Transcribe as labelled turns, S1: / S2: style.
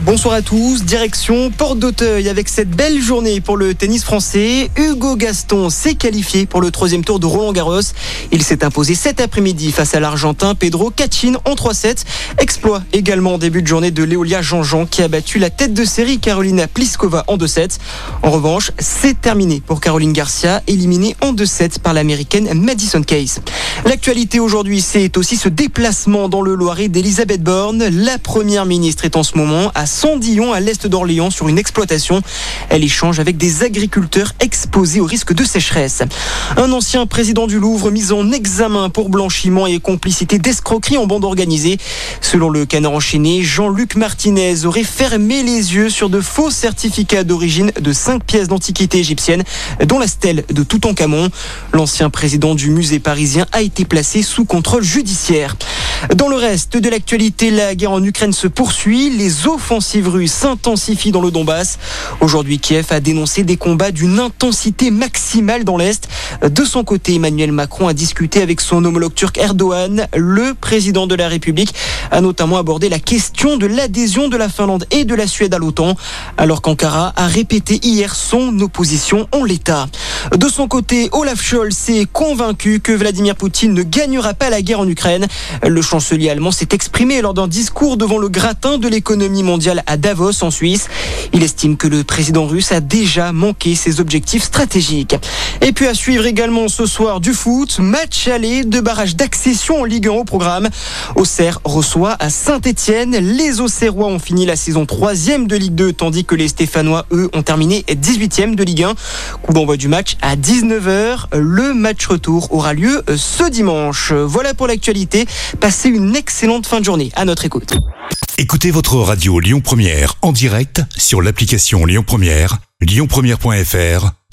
S1: Bonsoir à tous, direction Porte d'Auteuil avec cette belle journée pour le tennis français. Hugo Gaston s'est qualifié pour le troisième tour de Roland Garros. Il s'est imposé cet après-midi face à l'Argentin Pedro Cachin en 3-7. Exploit également en début de journée de Léolia Jean-Jean qui a battu la tête de série Carolina Pliskova en 2-7. En revanche, c'est terminé pour Caroline Garcia, éliminée en 2-7 par l'américaine Madison Case. L'actualité aujourd'hui, c'est aussi ce déplacement dans le Loiret d'Elisabeth Borne. La première ministre est en ce moment à Sandillon, à l'est d'Orléans, sur une exploitation. Elle échange avec des agriculteurs exposés au risque de sécheresse. Un ancien président du Louvre mis en examen pour blanchiment et complicité d'escroquerie en bande organisée. Selon le canard enchaîné, Jean-Luc Martinez aurait fermé les yeux sur de faux certificats d'origine de cinq pièces d'antiquité égyptienne, dont la stèle de Toutankhamon. L'ancien président du musée parisien a été placé sous contrôle judiciaire. Dans le reste de l'actualité, la guerre en Ukraine se poursuit. Les offensives russes s'intensifient dans le Donbass. Aujourd'hui, Kiev a dénoncé des combats d'une intensité maximale dans l'Est. De son côté, Emmanuel Macron a discuté avec son homologue turc Erdogan. Le président de la République a notamment abordé la question de l'adhésion de la Finlande et de la Suède à l'OTAN, alors qu'Ankara a répété hier son opposition en l'état. De son côté, Olaf Scholz est convaincu que Vladimir Poutine ne gagnera pas la guerre en Ukraine. Le chancelier allemand s'est exprimé lors d'un discours devant le gratin de l'économie mondiale à Davos en Suisse. Il estime que le président russe a déjà manqué ses objectifs stratégiques. Et puis à suivre également ce soir du foot, match aller de barrage d'accession en Ligue 1 au programme. Auxerre reçoit à Saint-Etienne. Les Auxerrois ont fini la saison 3 de Ligue 2 tandis que les Stéphanois, eux, ont terminé 18e de Ligue 1. Coup d'envoi du match à 19h. Le match retour aura lieu ce dimanche. Voilà pour l'actualité. Passez une excellente fin de journée. À notre écoute.
S2: Écoutez votre radio Lyon Première en direct sur l'application Lyon Première, lyonpremière.fr